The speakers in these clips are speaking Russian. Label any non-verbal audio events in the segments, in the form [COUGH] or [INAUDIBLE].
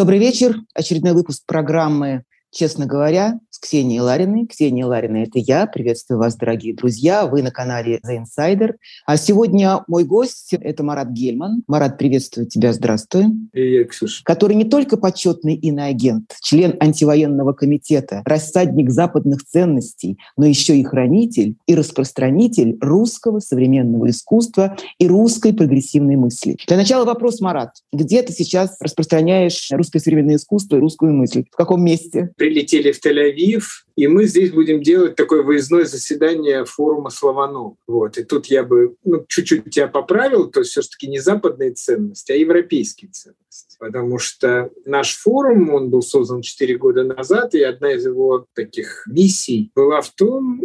Добрый вечер. Очередной выпуск программы «Честно говоря» Ксенией Лариной. Ксения Ларина – это я. Приветствую вас, дорогие друзья. Вы на канале The Insider. А сегодня мой гость – это Марат Гельман. Марат, приветствую тебя. Здравствуй. Привет, Ксюша. Который не только почетный иноагент, член антивоенного комитета, рассадник западных ценностей, но еще и хранитель и распространитель русского современного искусства и русской прогрессивной мысли. Для начала вопрос, Марат. Где ты сейчас распространяешь русское современное искусство и русскую мысль? В каком месте? прилетели в Тель-Авив, и мы здесь будем делать такое выездное заседание форума Слованов. Вот. И тут я бы ну, чуть-чуть тебя поправил, то есть все-таки не западные ценности, а европейские ценности. Потому что наш форум, он был создан 4 года назад, и одна из его таких миссий была в том,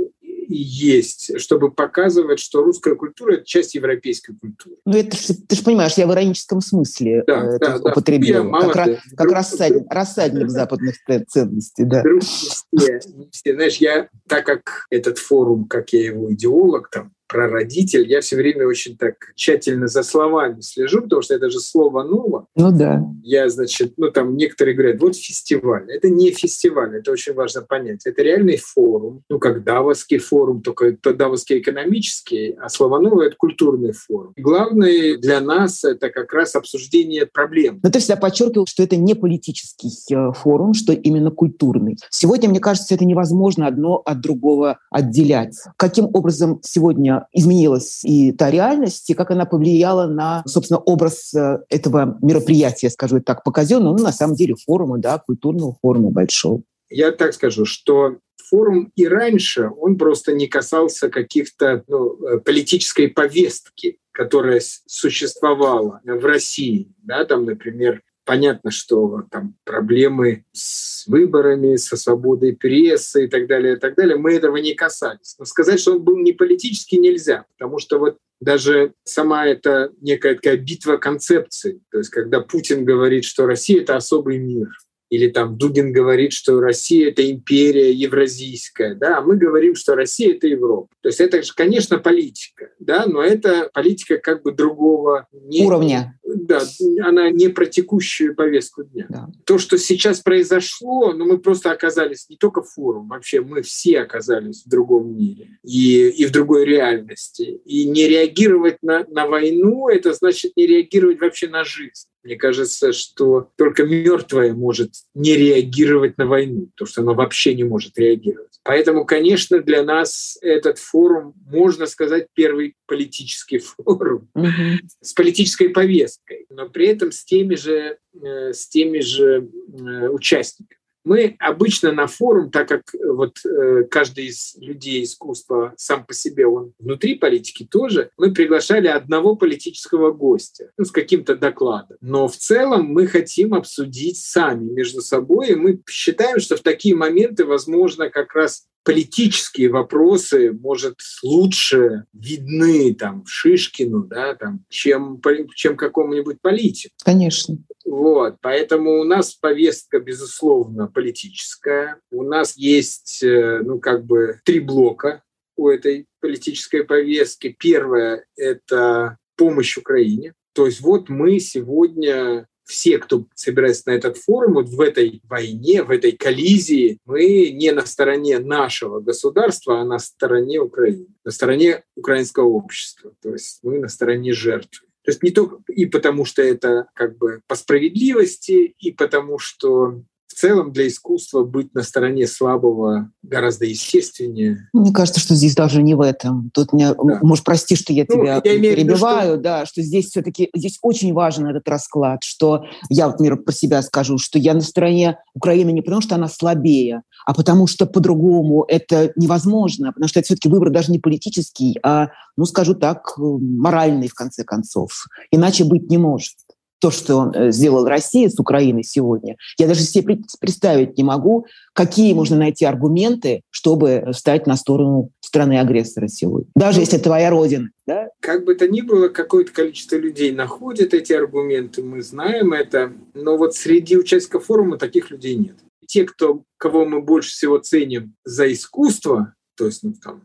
есть, чтобы показывать, что русская культура — это часть европейской культуры. Ну, это ты же понимаешь, я в ироническом смысле да, э, да, да. Я, как, раз, как рассадник, рассадник западных ценностей. Да. Друг, все, все, знаешь, я, так как этот форум, как я его идеолог, там, прародитель, я все время очень так тщательно за словами слежу, потому что это же слово «ново». Ну да. Я, значит, ну там некоторые говорят, вот фестиваль. Это не фестиваль, это очень важно понять. Это реальный форум, ну как Давосский форум, только это Давосский экономический, а слово «ново» — это культурный форум. И главное для нас — это как раз обсуждение проблем. Но ты всегда подчеркивал, что это не политический э, форум, что именно культурный. Сегодня, мне кажется, это невозможно одно от другого отделять. Каким образом сегодня изменилась и та реальность, и как она повлияла на, собственно, образ э, этого мероприятия, скажу так, по казенному, ну, на самом деле, форума, да, культурного форума большого. Я так скажу, что форум и раньше, он просто не касался каких-то ну, э, политической повестки, которая существовала в России. Да, там, например, Понятно, что там проблемы с выборами, со свободой прессы и так далее, и так далее. Мы этого не касались. Но сказать, что он был не политический, нельзя, потому что вот даже сама эта некая такая битва концепций, то есть когда Путин говорит, что Россия — это особый мир, или там Дугин говорит, что Россия — это империя евразийская, да, а мы говорим, что Россия — это Европа. То есть это же, конечно, политика, да, но это политика как бы другого не, уровня. Да, она не про текущую повестку дня. Да. То, что сейчас произошло, ну мы просто оказались не только форум, вообще мы все оказались в другом мире и, и в другой реальности. И не реагировать на, на войну — это значит не реагировать вообще на жизнь. Мне кажется, что только мертвое может не реагировать на войну, то что оно вообще не может реагировать. Поэтому, конечно, для нас этот форум, можно сказать, первый политический форум [LAUGHS] mm-hmm. с политической повесткой, но при этом с теми же, э, с теми же э, участниками. Мы обычно на форум, так как э, вот э, каждый из людей искусства сам по себе, он внутри политики тоже, мы приглашали одного политического гостя ну, с каким-то докладом. Но в целом мы хотим обсудить сами между собой, и мы считаем, что в такие моменты возможно как раз политические вопросы, может, лучше видны там Шишкину, да, там, чем, чем какому-нибудь политику. Конечно. Вот, поэтому у нас повестка, безусловно, политическая. У нас есть, э, ну, как бы три блока у этой политической повестки. Первое — это помощь Украине. То есть вот мы сегодня все, кто собирается на этот форум, вот в этой войне, в этой коллизии, мы не на стороне нашего государства, а на стороне Украины, на стороне украинского общества. То есть мы на стороне жертвы. То есть не только и потому, что это как бы по справедливости, и потому, что в целом для искусства быть на стороне слабого гораздо естественнее. Мне кажется, что здесь даже не в этом. Тут мне, да. может, прости, что я ну, тебя я перебиваю, виду, что... да, что здесь все-таки здесь очень важен этот расклад, что я, например, про себя скажу, что я на стороне Украины не потому, что она слабее, а потому что по-другому это невозможно, потому что это все-таки выбор даже не политический, а, ну, скажу так, моральный в конце концов. Иначе быть не может то, что э, сделал Россия с Украиной сегодня, я даже себе представить не могу, какие можно найти аргументы, чтобы стать на сторону страны-агрессора сегодня. Даже если это твоя родина. Да? Как бы то ни было, какое-то количество людей находит эти аргументы, мы знаем это, но вот среди участников форума таких людей нет. Те, кто, кого мы больше всего ценим за искусство, то есть ну, там,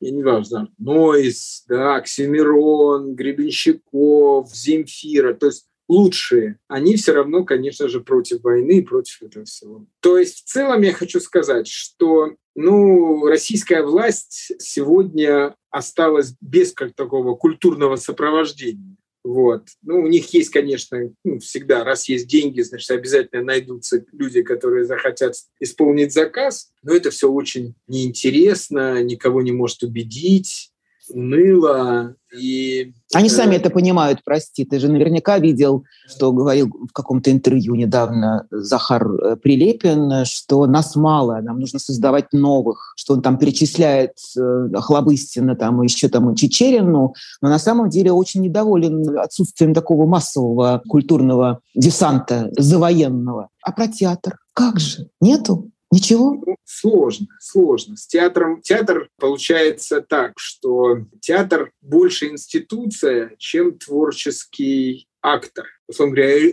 я не важно, Нойс, да, Оксимирон, Гребенщиков, Земфира, то есть лучшие, они все равно, конечно же, против войны и против этого всего. То есть в целом я хочу сказать, что ну, российская власть сегодня осталась без как такого культурного сопровождения. Вот. Ну, у них есть, конечно, ну, всегда, раз есть деньги, значит, обязательно найдутся люди, которые захотят исполнить заказ, но это все очень неинтересно, никого не может убедить уныло. И, Они сами это понимают, прости. Ты же наверняка видел, что говорил в каком-то интервью недавно Захар э, Прилепин, что нас мало, нам нужно создавать новых, что он там перечисляет э, Хлобыстина, там, еще там Чечерину, но на самом деле очень недоволен отсутствием такого массового культурного десанта завоенного. А про театр? Как же? Нету? Ничего? Ну, сложно, сложно. С театром театр получается так, что театр больше институция, чем творческий актор. Условно говоря,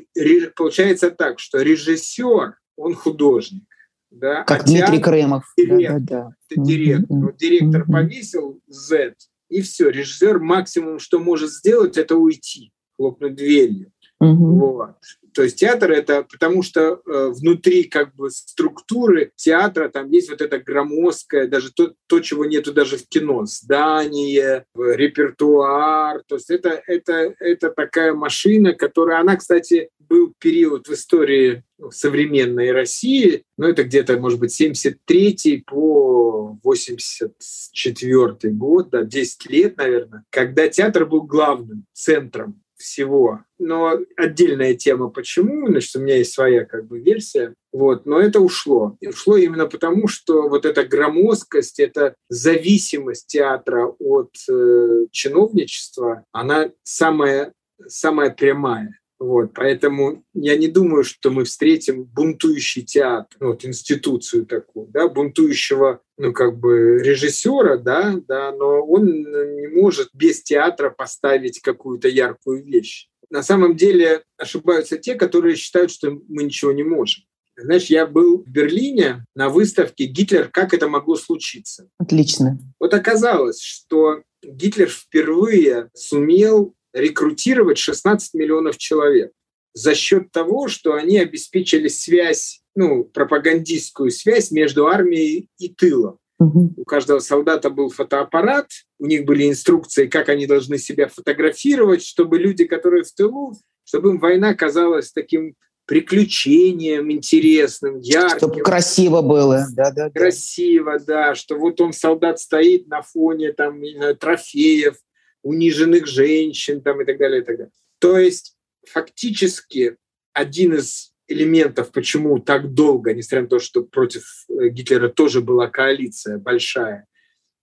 получается так, что режиссер, он художник. Да? Как а Дмитрий театр, Кремов. Директор, да, да, да. Это директор. Вот директор повесил Z, и все. Режиссер максимум, что может сделать, это уйти, хлопнуть дверью. Угу. Вот. То есть театр это потому что э, внутри как бы структуры театра там есть вот это громоздкое, даже то, то, чего нету даже в кино, здание, репертуар. То есть это, это, это такая машина, которая, она, кстати, был период в истории современной России, ну это где-то, может быть, 73 по 84 год, да, 10 лет, наверное, когда театр был главным центром всего. Но отдельная тема, почему, значит, у меня есть своя как бы версия, вот, но это ушло. И ушло именно потому, что вот эта громоздкость, эта зависимость театра от э, чиновничества, она самая, самая прямая. Вот, поэтому я не думаю, что мы встретим бунтующий театр, ну, вот институцию такую, да, бунтующего, ну, как бы режиссера, да, да, но он не может без театра поставить какую-то яркую вещь. На самом деле ошибаются те, которые считают, что мы ничего не можем. Знаешь, я был в Берлине на выставке «Гитлер. Как это могло случиться?» Отлично. Вот оказалось, что Гитлер впервые сумел рекрутировать 16 миллионов человек за счет того, что они обеспечили связь, ну, пропагандистскую связь между армией и тылом. Угу. У каждого солдата был фотоаппарат, у них были инструкции, как они должны себя фотографировать, чтобы люди, которые в тылу, чтобы им война казалась таким приключением интересным, ярким. Чтобы красиво было. Да, да, красиво, да. Что вот он, солдат, стоит на фоне там, трофеев, униженных женщин там, и так далее, и так далее. То есть фактически один из элементов, почему так долго, несмотря на то, что против э, Гитлера тоже была коалиция большая,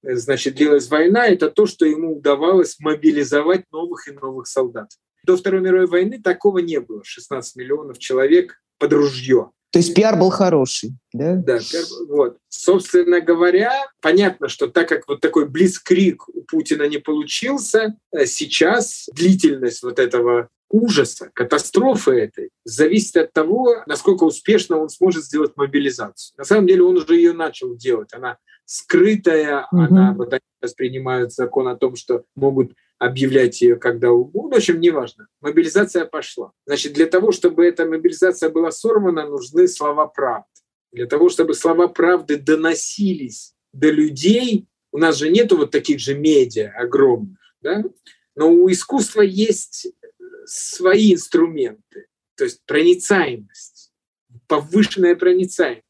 э, значит, длилась война, это то, что ему удавалось мобилизовать новых и новых солдат. До Второй мировой войны такого не было. 16 миллионов человек под ружье. То есть пиар был хороший, да? Да, пиар, вот. Собственно говоря, понятно, что так как вот такой блицкрик у Путина не получился, э, сейчас длительность вот этого ужаса, катастрофы этой, зависит от того, насколько успешно он сможет сделать мобилизацию. На самом деле он уже ее начал делать. Она скрытая, угу. она вот они сейчас принимают закон о том, что могут объявлять ее когда угодно. В общем, неважно. Мобилизация пошла. Значит, для того, чтобы эта мобилизация была сорвана, нужны слова правды. Для того, чтобы слова правды доносились до людей, у нас же нету вот таких же медиа огромных, да? но у искусства есть свои инструменты, то есть проницаемость, повышенная проницаемость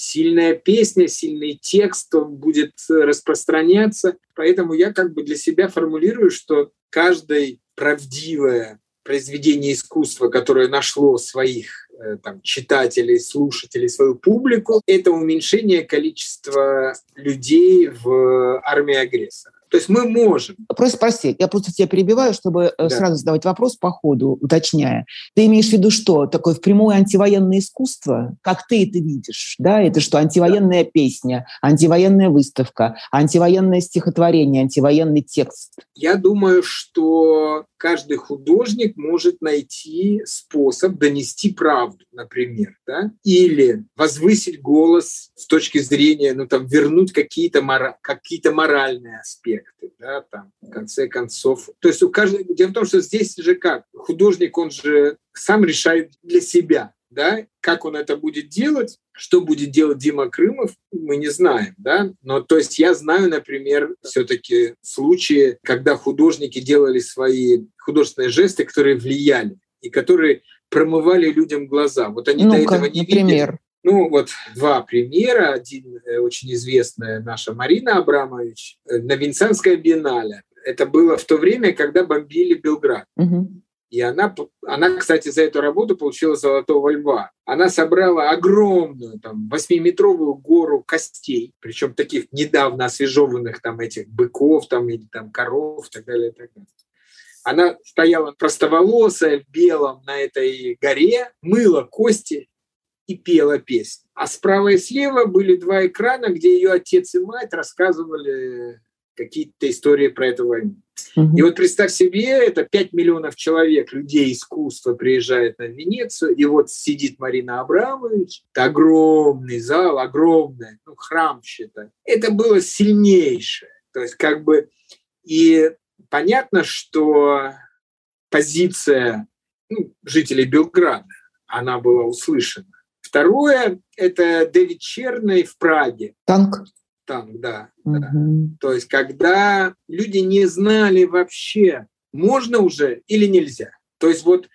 сильная песня, сильный текст, он будет распространяться. Поэтому я как бы для себя формулирую, что каждое правдивое произведение искусства, которое нашло своих э, там, читателей, слушателей, свою публику, это уменьшение количества людей в армии агрессора. То есть мы можем. Просто прости, я просто тебя перебиваю, чтобы э, да. сразу задавать вопрос по ходу, уточняя. Ты имеешь в виду что? Такое впрямую антивоенное искусство? Как ты это видишь? Да, это что? Антивоенная да. песня, антивоенная выставка, антивоенное стихотворение, антивоенный текст? Я думаю, что каждый художник может найти способ донести правду, например, да? или возвысить голос с точки зрения, ну там, вернуть какие-то мора- какие моральные аспекты проекты, да, там, в конце концов. То есть у каждого... Дело в том, что здесь же как? Художник, он же сам решает для себя, да, как он это будет делать, что будет делать Дима Крымов, мы не знаем, да, но то есть я знаю, например, все-таки случаи, когда художники делали свои художественные жесты, которые влияли и которые промывали людям глаза. Вот они ну до этого не например? видели. Ну, вот два примера. Один э, очень известная наша Марина Абрамович э, на Венецианское биеннале. Это было в то время, когда бомбили Белград. Угу. И она, она, кстати, за эту работу получила «Золотого льва». Она собрала огромную, там, восьмиметровую гору костей, причем таких недавно освежеванных там этих быков там, или там коров и так далее. И так далее. Она стояла простоволосая, в белом на этой горе, мыла кости и пела песни. А справа и слева были два экрана, где ее отец и мать рассказывали какие-то истории про эту войну. Угу. И вот представь себе, это 5 миллионов человек, людей искусства приезжает на Венецию, и вот сидит Марина Абрамович, это огромный зал, огромный, ну, храм считай. Это было сильнейшее. То есть как бы и понятно, что позиция ну, жителей Белграда, она была услышана. Второе – это Дэвид Черный в Праге. Танк? Танк, да, угу. да. То есть когда люди не знали вообще, можно уже или нельзя. То есть вот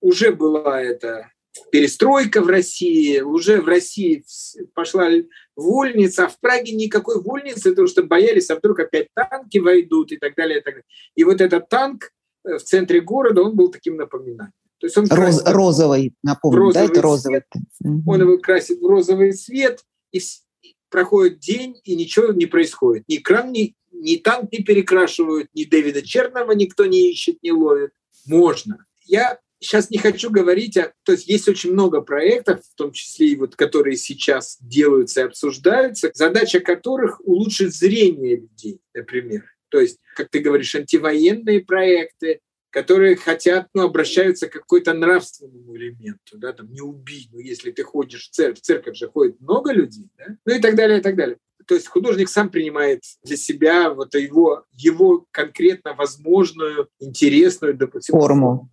уже была эта перестройка в России, уже в России пошла вольница, а в Праге никакой вольницы, потому что боялись, а вдруг опять танки войдут и так далее. И, так далее. и вот этот танк э, в центре города, он был таким напоминанием. То есть он Роз, красит, розовый, напомню, розовый да, это розовый. Цвет, Он его красит в розовый цвет, и проходит день, и ничего не происходит. Ни кран, ни, ни танк не перекрашивают, ни Дэвида Черного никто не ищет, не ловит. Можно. Я сейчас не хочу говорить, о, то есть есть очень много проектов, в том числе и вот, которые сейчас делаются и обсуждаются, задача которых улучшить зрение людей, например. То есть, как ты говоришь, антивоенные проекты, которые хотят, ну, обращаются к какой-то нравственному элементу, да, там, не убий, ну, если ты ходишь в церковь, в церковь же ходит много людей, да, ну и так далее, и так далее. То есть художник сам принимает для себя вот его, его конкретно возможную, интересную, допустим, форму.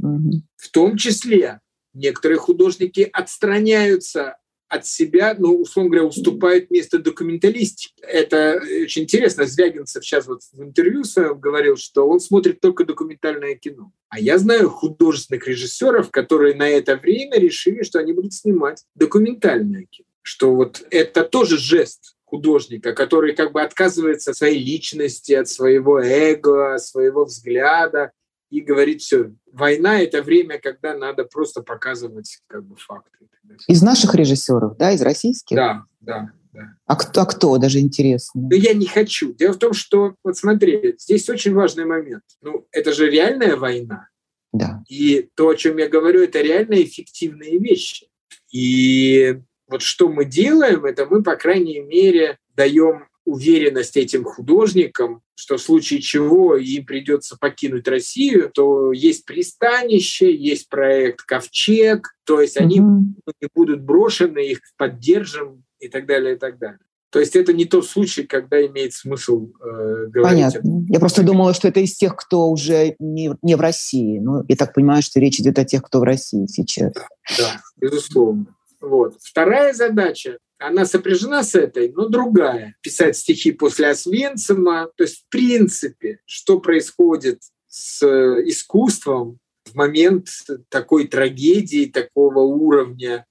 В том числе некоторые художники отстраняются от себя, ну, условно говоря, уступает место документалистике. Это очень интересно. Звягинцев сейчас вот в интервью своем говорил, что он смотрит только документальное кино. А я знаю художественных режиссеров, которые на это время решили, что они будут снимать документальное кино. Что вот это тоже жест художника, который как бы отказывается от своей личности, от своего эго, от своего взгляда, и говорит, все, война — это время, когда надо просто показывать как бы факты. Из наших режиссеров, да, из российских? Да, да. Да. А кто, а кто, даже интересно? Ну, я не хочу. Дело в том, что, вот смотри, здесь очень важный момент. Ну, это же реальная война. Да. И то, о чем я говорю, это реально эффективные вещи. И вот что мы делаем, это мы, по крайней мере, даем уверенность этим художникам, что в случае чего им придется покинуть Россию, то есть пристанище, есть проект «Ковчег», то есть они не будут брошены, их поддержим и так далее, и так далее. То есть это не тот случай, когда имеет смысл э, говорить. Понятно. Я просто думала, что это из тех, кто уже не, не в России. Ну, я так понимаю, что речь идет о тех, кто в России сейчас. Да, да безусловно. Вот. Вторая задача она сопряжена с этой, но другая. Писать стихи после Освенцима. То есть, в принципе, что происходит с искусством в момент такой трагедии, такого уровня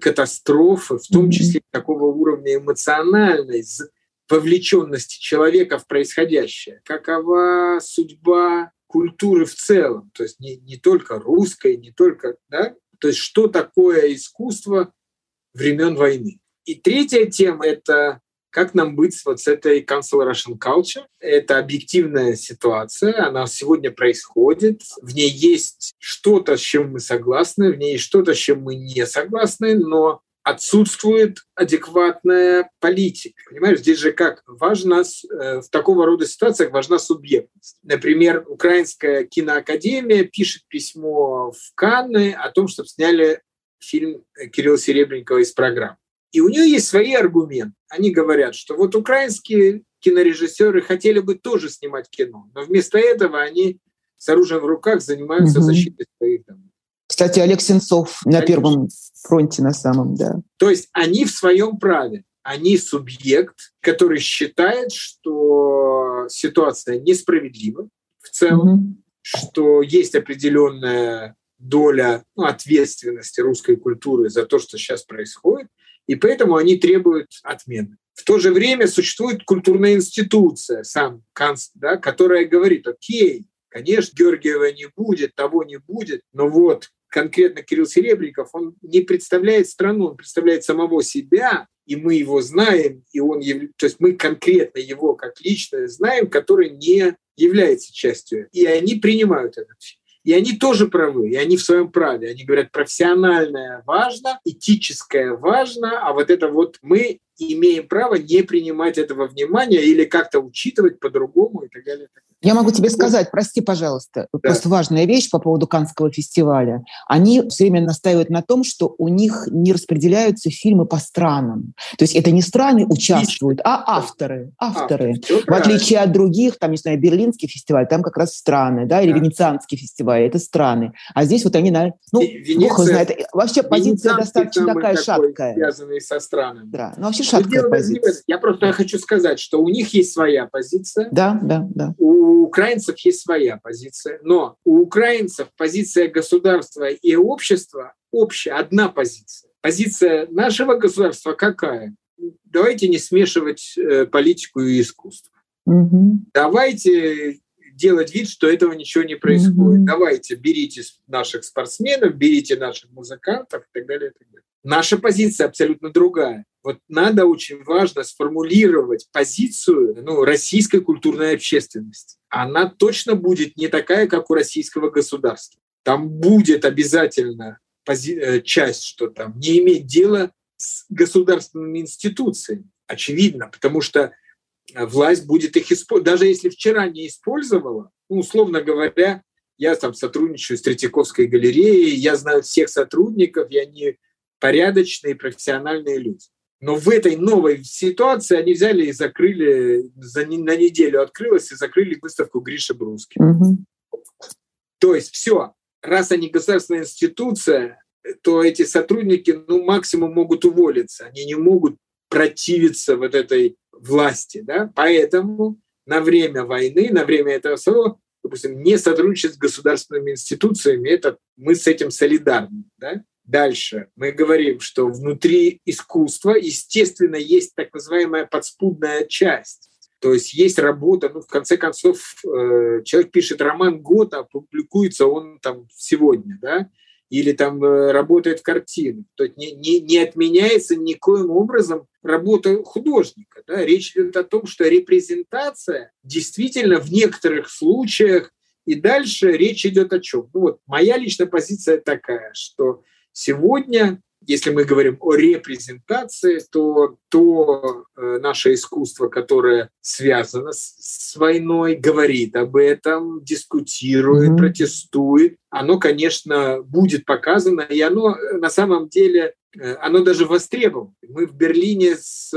катастрофы, в том числе такого уровня эмоциональной вовлеченности человека в происходящее. Какова судьба культуры в целом, то есть не, не только русской, не только, да, то есть что такое искусство времен войны. И третья тема — это как нам быть вот с этой cancel Russian culture? Это объективная ситуация, она сегодня происходит. В ней есть что-то, с чем мы согласны, в ней есть что-то, с чем мы не согласны, но отсутствует адекватная политика. Понимаешь, здесь же как важно э, в такого рода ситуациях важна субъектность. Например, Украинская киноакадемия пишет письмо в Канны о том, чтобы сняли фильм Кирилла Серебренникова из программы. И у нее есть свои аргументы. Они говорят, что вот украинские кинорежиссеры хотели бы тоже снимать кино, но вместо этого они с оружием в руках занимаются угу. защитой своих домов. Кстати, Олег Сенцов на Конечно. первом фронте на самом, да. То есть они в своем праве. Они субъект, который считает, что ситуация несправедлива в целом, угу. что есть определенная доля ну, ответственности русской культуры за то, что сейчас происходит, и поэтому они требуют отмены. В то же время существует культурная институция, сам Канц, да, которая говорит, окей, конечно, Георгиева не будет, того не будет, но вот конкретно Кирилл Серебренников, он не представляет страну, он представляет самого себя, и мы его знаем, и он, то есть мы конкретно его как личность знаем, который не является частью. И они принимают это. И они тоже правы, и они в своем праве. Они говорят, профессиональное важно, этическое важно, а вот это вот мы имеем право не принимать этого внимания или как-то учитывать по-другому и так далее. Я могу тебе сказать, прости, пожалуйста, да. просто важная вещь по поводу Канского фестиваля. Они все время настаивают на том, что у них не распределяются фильмы по странам. То есть это не страны участвуют, а авторы. авторы. авторы. В отличие от других, там, не знаю, Берлинский фестиваль, там как раз страны, да, или да. Венецианский фестиваль, это страны. А здесь вот они, ну, Венеция, Бог знает, вообще позиция достаточно такая шаткая. Связанные со странами. Да, ну вообще шаткая позиция. Я просто хочу сказать, что у них есть своя позиция. Да, да, да. У у украинцев есть своя позиция, но у украинцев позиция государства и общества общая, одна позиция. Позиция нашего государства какая? Давайте не смешивать э, политику и искусство. Угу. Давайте делать вид, что этого ничего не происходит. Угу. Давайте берите наших спортсменов, берите наших музыкантов и так далее. И так далее. Наша позиция абсолютно другая. Вот надо очень важно сформулировать позицию ну, российской культурной общественности. Она точно будет не такая, как у российского государства. Там будет обязательно э, часть, что там не иметь дела с государственными институциями. Очевидно, потому что э, власть будет их использовать. Даже если вчера не использовала, ну, условно говоря, я там сотрудничаю с Третьяковской галереей, я знаю всех сотрудников, я не порядочные, профессиональные люди. Но в этой новой ситуации они взяли и закрыли, за, на неделю открылась и закрыли выставку Гриша Бруски. Угу. То есть все, раз они государственная институция, то эти сотрудники ну, максимум могут уволиться. Они не могут противиться вот этой власти. Да? Поэтому на время войны, на время этого всего, допустим, не сотрудничать с государственными институциями, это мы с этим солидарны. Да? Дальше мы говорим, что внутри искусства, естественно, есть так называемая подспудная часть. То есть есть работа, ну, в конце концов, э, человек пишет роман год, а публикуется он там сегодня, да, или там э, работает в картину. То есть не, не, не отменяется никоим образом работа художника. Да? Речь идет о том, что репрезентация действительно в некоторых случаях и дальше речь идет о чем? Ну вот моя личная позиция такая, что Сегодня, если мы говорим о репрезентации, то то э, наше искусство, которое связано с, с войной, говорит об этом, дискутирует, mm-hmm. протестует, оно, конечно, будет показано, и оно э, на самом деле э, оно даже востребовано. Мы в Берлине с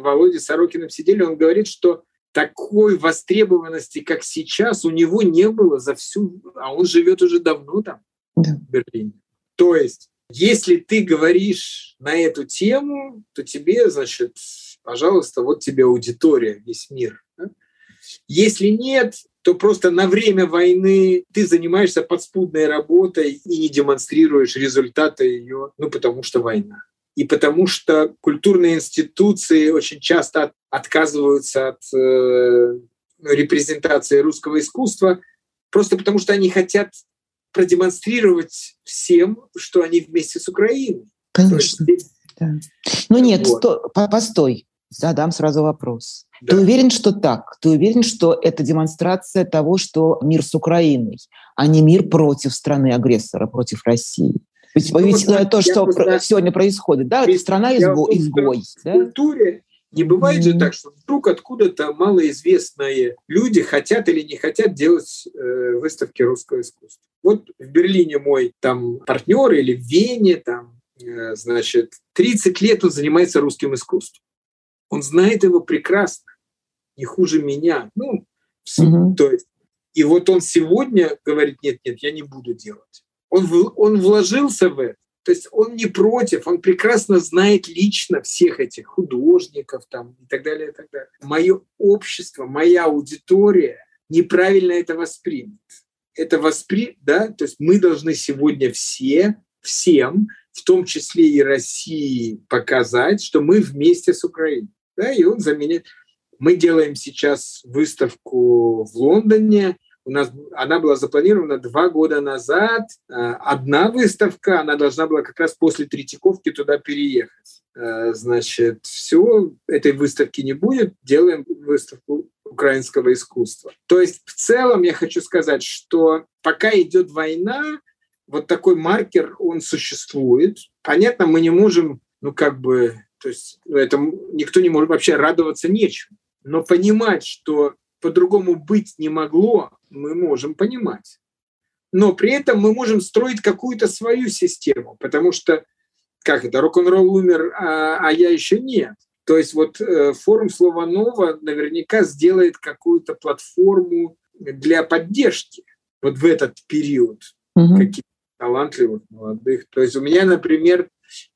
Володей Сорокиным сидели, он говорит, что такой востребованности, как сейчас, у него не было за всю... А он живет уже давно там, да. в Берлине. То есть, если ты говоришь на эту тему, то тебе, значит, пожалуйста, вот тебе аудитория, весь мир. Если нет, то просто на время войны ты занимаешься подспудной работой и не демонстрируешь результаты ее, ну, потому что война. И потому что культурные институции очень часто отказываются от э, репрезентации русского искусства, просто потому что они хотят продемонстрировать всем, что они вместе с Украиной. Конечно. Есть, да. Ну нет, вот. сто, постой, задам сразу вопрос. Да. Ты уверен, что так? Ты уверен, что это демонстрация того, что мир с Украиной, а не мир против страны-агрессора, против России? Ведь, ну, ведь вот, то, что про, сегодня происходит, да, это страна изго, изгой. В да? культуре не бывает mm-hmm. же так, что вдруг откуда-то малоизвестные люди хотят или не хотят делать э, выставки русского искусства. Вот в Берлине мой там партнер или в Вене там, э, значит, 30 лет он занимается русским искусством. Он знает его прекрасно. не хуже меня. Ну, угу. то есть, и вот он сегодня говорит, нет, нет, я не буду делать. Он, он вложился в это. То есть он не против, он прекрасно знает лично всех этих художников там, и так далее, и так далее. Мое общество, моя аудитория неправильно это воспримет. Это воспри... да, то есть мы должны сегодня все, всем, в том числе и России, показать, что мы вместе с Украиной. Да, и он заменит. Мы делаем сейчас выставку в Лондоне, у нас она была запланирована два года назад. Э, одна выставка, она должна была как раз после Третьяковки туда переехать. Э, значит, все, этой выставки не будет, делаем выставку украинского искусства. То есть в целом я хочу сказать, что пока идет война, вот такой маркер, он существует. Понятно, мы не можем, ну как бы, то есть ну, это никто не может вообще радоваться нечему. Но понимать, что по-другому быть не могло, мы можем понимать. Но при этом мы можем строить какую-то свою систему, потому что, как это, рок-н-ролл умер, а, а я еще нет. То есть вот э, форум Слова Нова наверняка сделает какую-то платформу для поддержки вот в этот период угу. каких-то талантливых молодых. То есть у меня, например,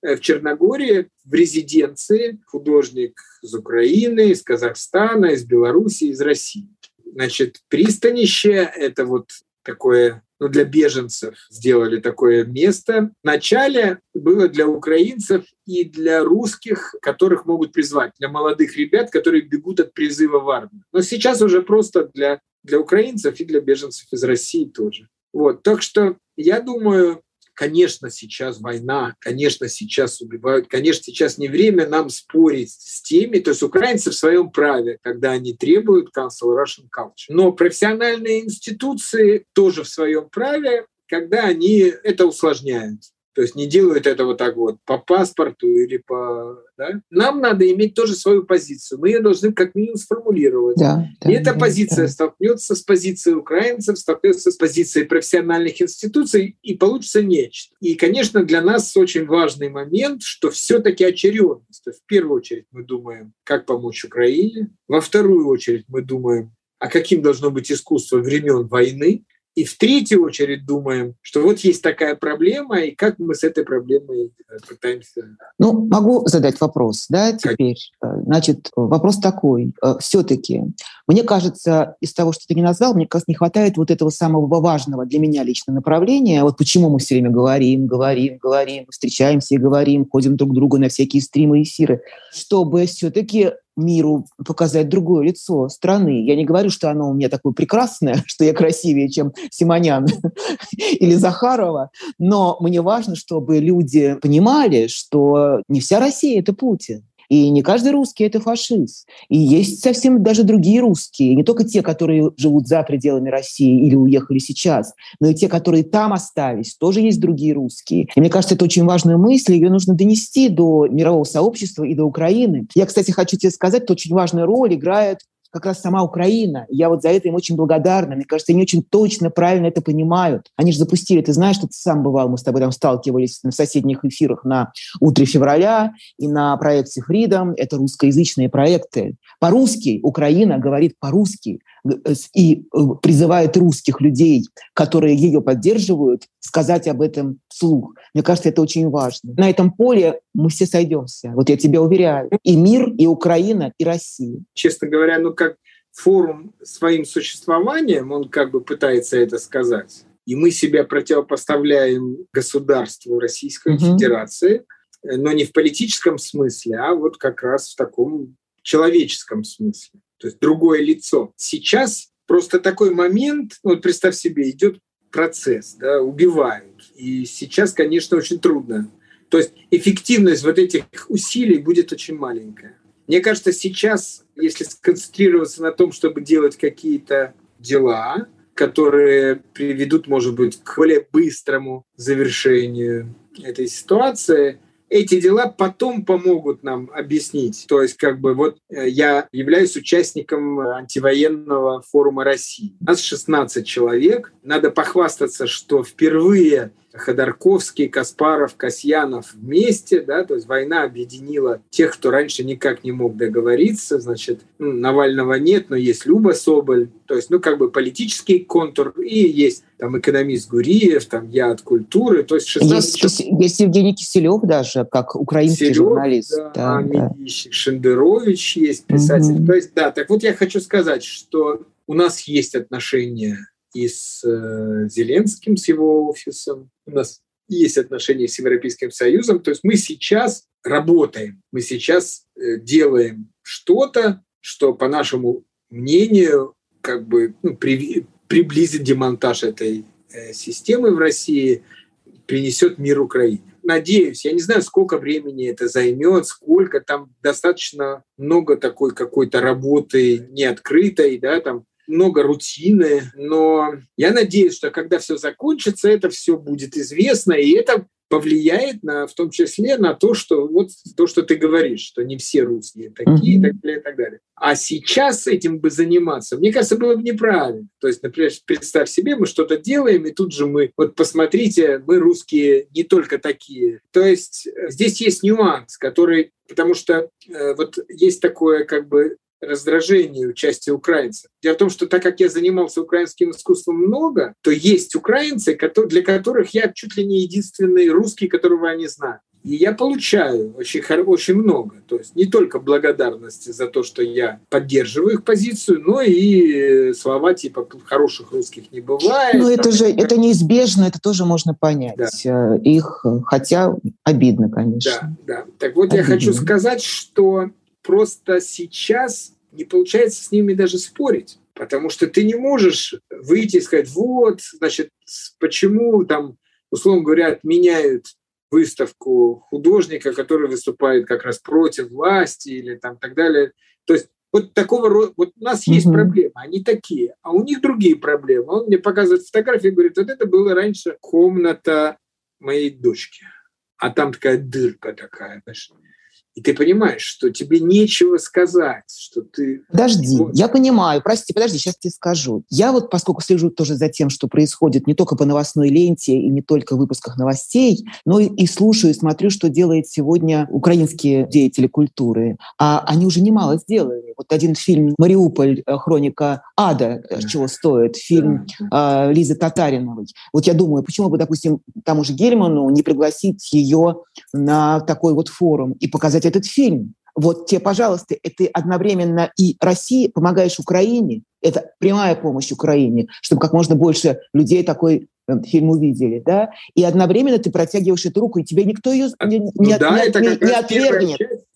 э, в Черногории в резиденции художник из Украины, из Казахстана, из Беларуси, из России. Значит, пристанище – это вот такое ну, для беженцев сделали такое место. Вначале было для украинцев и для русских, которых могут призвать, для молодых ребят, которые бегут от призыва в армию. Но сейчас уже просто для, для украинцев и для беженцев из России тоже. Вот. Так что я думаю, Конечно, сейчас война, конечно, сейчас убивают, конечно, сейчас не время нам спорить с теми, то есть украинцы в своем праве, когда они требуют cancel Russian culture. Но профессиональные институции тоже в своем праве, когда они это усложняют. То есть не делают это вот так вот по паспорту или по... Да? Нам надо иметь тоже свою позицию. Мы ее должны как минимум сформулировать. Да, да, и эта да, позиция да. столкнется с позицией украинцев, столкнется с позицией профессиональных институций, и получится нечто. И, конечно, для нас очень важный момент, что все-таки очередность. То есть в первую очередь мы думаем, как помочь Украине. Во вторую очередь мы думаем, а каким должно быть искусство времен войны. И в третью очередь думаем, что вот есть такая проблема, и как мы с этой проблемой э, пытаемся... Ну, могу задать вопрос, да, теперь. Как? Э, значит, вопрос такой. Э, Все-таки, мне кажется, из того, что ты не назвал, мне кажется, не хватает вот этого самого важного для меня лично направления. Вот почему мы все время говорим, говорим, говорим, встречаемся и говорим, ходим друг к другу на всякие стримы и эфиры, чтобы все-таки миру показать другое лицо страны. Я не говорю, что оно у меня такое прекрасное, [LAUGHS] что я красивее, чем Симонян [LAUGHS] или Захарова, но мне важно, чтобы люди понимали, что не вся Россия — это Путин. И не каждый русский – это фашист. И есть совсем даже другие русские, не только те, которые живут за пределами России или уехали сейчас, но и те, которые там остались, тоже есть другие русские. И мне кажется, это очень важная мысль, ее нужно донести до мирового сообщества и до Украины. Я, кстати, хочу тебе сказать, что очень важную роль играет как раз сама Украина. Я вот за это им очень благодарна. Мне кажется, они очень точно, правильно это понимают. Они же запустили, ты знаешь, что ты сам бывал, мы с тобой там сталкивались на соседних эфирах на «Утре февраля» и на проекте Freedom. Это русскоязычные проекты. По-русски Украина говорит по-русски и э, призывает русских людей, которые ее поддерживают, сказать об этом вслух. Мне кажется, это очень важно. На этом поле мы все сойдемся. Вот я тебя уверяю. И мир, и Украина, и Россия. Честно говоря, ну как форум своим существованием, он как бы пытается это сказать. И мы себя противопоставляем государству Российской угу. Федерации, но не в политическом смысле, а вот как раз в таком человеческом смысле то есть другое лицо. Сейчас просто такой момент, ну, вот представь себе, идет процесс, да, убивают. И сейчас, конечно, очень трудно. То есть эффективность вот этих усилий будет очень маленькая. Мне кажется, сейчас, если сконцентрироваться на том, чтобы делать какие-то дела, которые приведут, может быть, к более быстрому завершению этой ситуации, эти дела потом помогут нам объяснить. То есть, как бы, вот э, я являюсь участником антивоенного форума России. У нас 16 человек. Надо похвастаться, что впервые Ходорковский, Каспаров, Касьянов вместе, да, то есть война объединила тех, кто раньше никак не мог договориться, значит, ну, Навального нет, но есть Люба Соболь, то есть, ну, как бы политический контур, и есть там экономист Гуриев, там я от культуры, то есть 16 есть, есть Евгений Киселев даже, как украинский Киселев, журналист. Да, да, да. Шендерович есть писатель. Угу. То есть, да, так вот я хочу сказать, что у нас есть отношения и с э, Зеленским, с его офисом. У нас есть отношения с Европейским Союзом. То есть мы сейчас работаем, мы сейчас э, делаем что-то, что, по нашему мнению, как бы ну, при, приблизит демонтаж этой э, системы в России, принесет мир Украине. Надеюсь, я не знаю, сколько времени это займет, сколько там достаточно много такой какой-то работы неоткрытой, да, там много рутины, но я надеюсь, что когда все закончится, это все будет известно, и это повлияет на, в том числе на то, что вот то, что ты говоришь, что не все русские такие, и так далее, и так далее. А сейчас этим бы заниматься, мне кажется, было бы неправильно. То есть, например, представь себе, мы что-то делаем, и тут же мы, вот посмотрите, мы русские не только такие. То есть э, здесь есть нюанс, который, потому что э, вот есть такое как бы раздражение участия украинцев. Дело в том, что так как я занимался украинским искусством много, то есть украинцы, для которых я чуть ли не единственный русский, которого они знают. И я получаю очень, очень много. То есть не только благодарности за то, что я поддерживаю их позицию, но и слова типа «хороших русских не бывает». Ну это же это неизбежно, это тоже можно понять. Да. Э, их, хотя обидно, конечно. Да, да. Так вот обидно. я хочу сказать, что просто сейчас не получается с ними даже спорить, потому что ты не можешь выйти и сказать, вот, значит, почему там, условно говоря, отменяют выставку художника, который выступает как раз против власти или там так далее. То есть вот такого рода, вот у нас есть mm-hmm. проблемы, они такие, а у них другие проблемы. Он мне показывает фотографии и говорит, вот это было раньше комната моей дочки, а там такая дырка такая, знаешь, и ты понимаешь, что тебе нечего сказать, что ты... Подожди, вот. я понимаю, прости, подожди, сейчас тебе скажу. Я вот, поскольку слежу тоже за тем, что происходит не только по новостной ленте и не только в выпусках новостей, но и, и слушаю, и смотрю, что делает сегодня украинские деятели культуры. А они уже немало сделали. Вот один фильм «Мариуполь. Хроника ада», э, чего стоит, фильм э, Лизы Татариновой. Вот я думаю, почему бы, допустим, тому же Гельману не пригласить ее на такой вот форум и показать этот фильм. Вот тебе, пожалуйста, это одновременно и России, помогаешь Украине, это прямая помощь Украине, чтобы как можно больше людей такой э, фильм увидели, да, и одновременно ты протягиваешь эту руку, и тебе никто ее не, ну, не, да, не, это не, не отвергнет.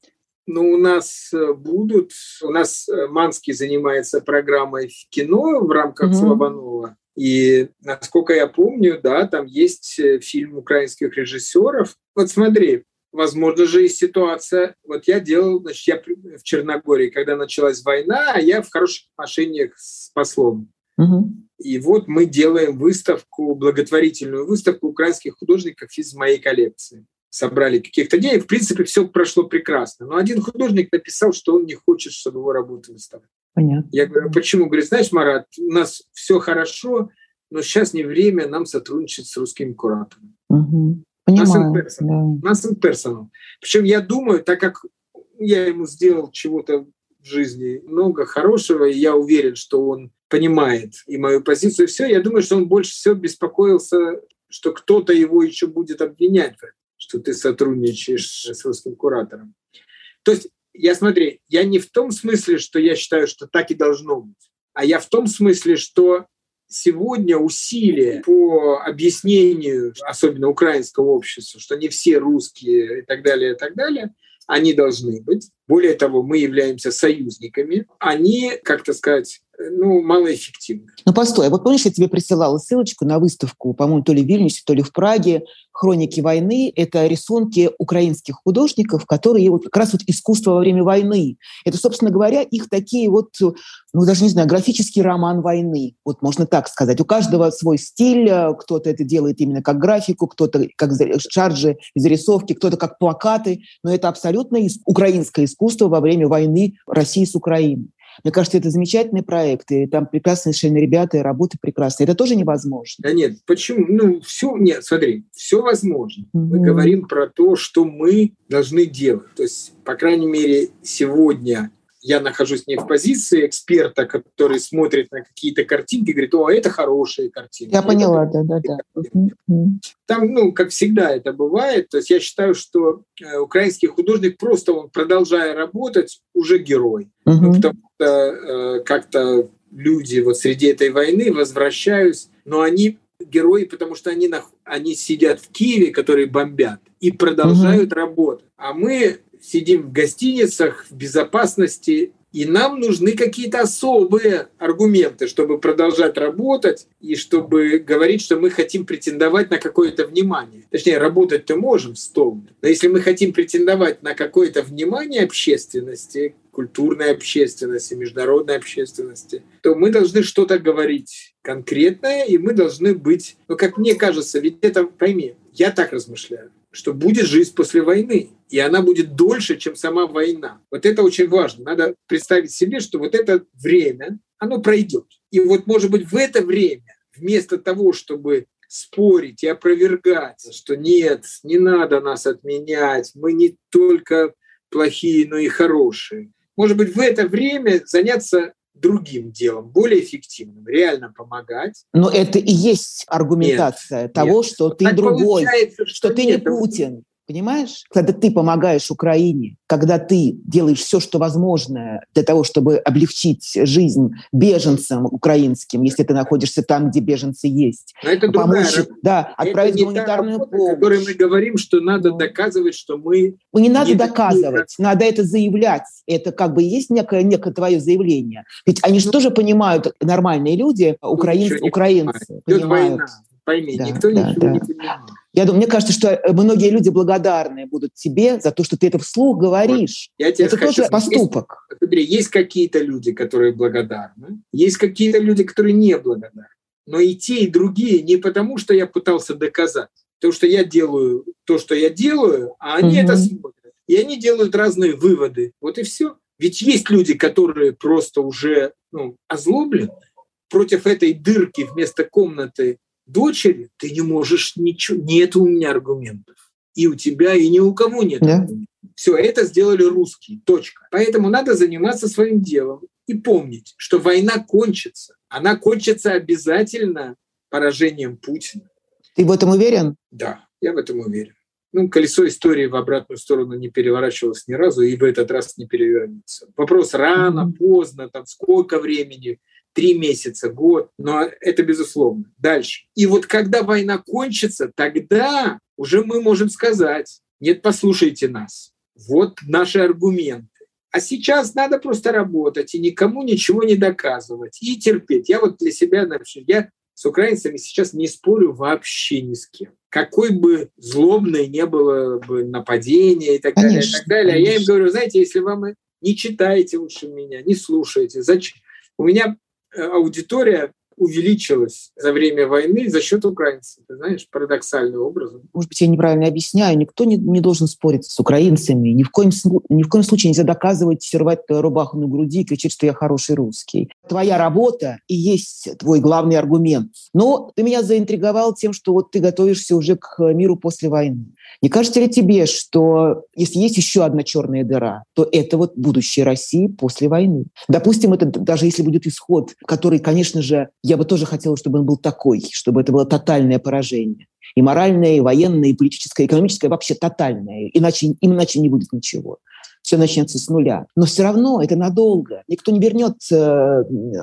Ну, у нас э, будут, у нас э, Манский занимается программой в кино в рамках mm-hmm. Слобанова. И, насколько я помню, да, там есть фильм украинских режиссеров. Вот смотри, Возможно же и ситуация, вот я делал, значит, я в Черногории, когда началась война, я в хороших отношениях с послом. Угу. И вот мы делаем выставку, благотворительную выставку украинских художников из моей коллекции. Собрали каких-то денег. В принципе, все прошло прекрасно. Но один художник написал, что он не хочет, чтобы его работы выставляли. Понятно. Я говорю, почему? Говорит, знаешь, Марат, у нас все хорошо, но сейчас не время нам сотрудничать с русским куратором. Угу. Понимаю, нас in person. Да. Причем я думаю, так как я ему сделал чего-то в жизни много хорошего, и я уверен, что он понимает и мою позицию, и все, я думаю, что он больше всего беспокоился, что кто-то его еще будет обвинять, что ты сотрудничаешь с русским куратором. То есть, я смотри, я не в том смысле, что я считаю, что так и должно быть, а я в том смысле, что сегодня усилия по объяснению, особенно украинского общества, что не все русские и так далее, и так далее, они должны быть. Более того, мы являемся союзниками. Они, как-то сказать, ну, малоэффективны. Ну, постой, а вот помнишь, я тебе присылала ссылочку на выставку, по-моему, то ли в Вильнюсе, то ли в Праге, «Хроники войны». Это рисунки украинских художников, которые вот как раз вот искусство во время войны. Это, собственно говоря, их такие вот, ну, даже не знаю, графический роман войны. Вот можно так сказать. У каждого свой стиль. Кто-то это делает именно как графику, кто-то как шаржи зарисовки, кто-то как плакаты. Но это абсолютно украинское искусство во время войны России с Украиной. Мне кажется, это замечательный проект, и там прекрасные совершенно ребята, и работа прекрасная. Это тоже невозможно. Да нет, почему? Ну, все, нет, смотри, все возможно. Mm-hmm. Мы говорим про то, что мы должны делать. То есть, по крайней мере, сегодня я нахожусь не в позиции эксперта, который смотрит на какие-то картинки и говорит, о, это хорошие картинки. Я поняла, да, да, да. Там, ну, как всегда это бывает. То есть я считаю, что э, украинский художник просто, он, продолжая работать, уже герой. Угу. Ну, потому что э, как-то люди вот среди этой войны возвращаются, но они герои, потому что они, они сидят в Киеве, которые бомбят, и продолжают угу. работать. А мы сидим в гостиницах в безопасности, и нам нужны какие-то особые аргументы, чтобы продолжать работать и чтобы говорить, что мы хотим претендовать на какое-то внимание. Точнее, работать-то можем в стол, но если мы хотим претендовать на какое-то внимание общественности, культурной общественности, международной общественности, то мы должны что-то говорить конкретное, и мы должны быть, ну, как мне кажется, ведь это, пойми, я так размышляю, что будет жизнь после войны, и она будет дольше, чем сама война. Вот это очень важно. Надо представить себе, что вот это время, оно пройдет. И вот, может быть, в это время, вместо того, чтобы спорить и опровергать, что нет, не надо нас отменять, мы не только плохие, но и хорошие. Может быть, в это время заняться другим делом, более эффективным, реально помогать. Но это и есть аргументация нет, того, нет. что ты так другой, что, что ты нет, не Путин. Понимаешь? Когда ты помогаешь Украине, когда ты делаешь все, что возможное для того, чтобы облегчить жизнь беженцам украинским, если ты находишься там, где беженцы есть. Но это помочь, другая да, отправить это гуманитарную работа, помощь. Которой мы говорим, что надо доказывать, что мы... Ну, не надо не доказывать, такие... надо это заявлять. Это как бы есть некое, некое твое заявление. Ведь они же ну, тоже понимают, нормальные люди, украинцы, украинцы понимают. Война пойми, да, никто да, ничего да. не понимает. Я думаю, мне кажется, что э, многие люди благодарны будут тебе за то, что ты это вслух говоришь. Вот. Я тебе это хочу, тоже поступок. Есть, смотри, есть какие-то люди, которые благодарны, есть какие-то люди, которые не благодарны. Но и те, и другие не потому, что я пытался доказать, то, что я делаю то, что я делаю, а они угу. это смотрят. И они делают разные выводы. Вот и все. Ведь есть люди, которые просто уже ну, озлоблены против этой дырки вместо комнаты дочери ты не можешь ничего, нет у меня аргументов. И у тебя, и ни у кого нет аргументов. Все, это сделали русские, точка. Поэтому надо заниматься своим делом и помнить, что война кончится. Она кончится обязательно поражением Путина. Ты в этом уверен? Да, я в этом уверен. Ну, колесо истории в обратную сторону не переворачивалось ни разу, и в этот раз не перевернется. Вопрос рано, поздно, там сколько времени, три месяца, год, но это безусловно. Дальше. И вот когда война кончится, тогда уже мы можем сказать, нет, послушайте нас. Вот наши аргументы. А сейчас надо просто работать и никому ничего не доказывать и терпеть. Я вот для себя, например, я с украинцами сейчас не спорю вообще ни с кем. Какой бы злобной не было бы нападение и так конечно, далее, и так далее. Конечно. А я им говорю, знаете, если вам не читаете лучше меня, не слушаете, зачем? У меня аудитория увеличилась за время войны за счет украинцев. Ты знаешь, парадоксальным образом. Может быть, я неправильно объясняю. Никто не, не должен спорить с украинцами. Ни в, коем, ни в коем случае нельзя доказывать, рвать рубаху на груди и кричать, что я хороший русский. Твоя работа и есть твой главный аргумент. Но ты меня заинтриговал тем, что вот ты готовишься уже к миру после войны. Не кажется ли тебе, что если есть еще одна черная дыра, то это вот будущее России после войны? Допустим, это даже если будет исход, который, конечно же, я бы тоже хотела, чтобы он был такой, чтобы это было тотальное поражение. И моральное, и военное, и политическое, и экономическое, вообще тотальное. Иначе, иначе не будет ничего все начнется с нуля. Но все равно это надолго. Никто не вернет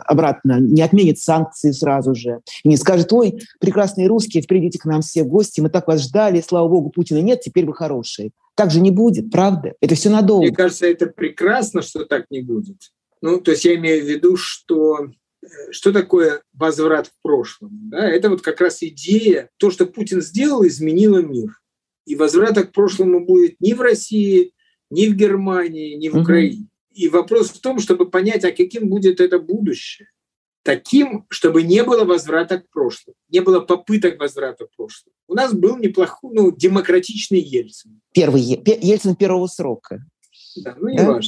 обратно, не отменит санкции сразу же. И не скажет, ой, прекрасные русские, придите к нам все в гости, мы так вас ждали, слава богу, Путина нет, теперь вы хорошие. Так же не будет, правда? Это все надолго. Мне кажется, это прекрасно, что так не будет. Ну, то есть я имею в виду, что что такое возврат в прошлом? Да? Это вот как раз идея, то, что Путин сделал, изменило мир. И возврата к прошлому будет ни в России, ни в Германии, ни в угу. Украине. И вопрос в том, чтобы понять, а каким будет это будущее. Таким, чтобы не было возврата к прошлому, не было попыток возврата к прошлому. У нас был неплохой, ну, демократичный Ельцин. Первый, Ельцин первого срока. Да, ну, не да?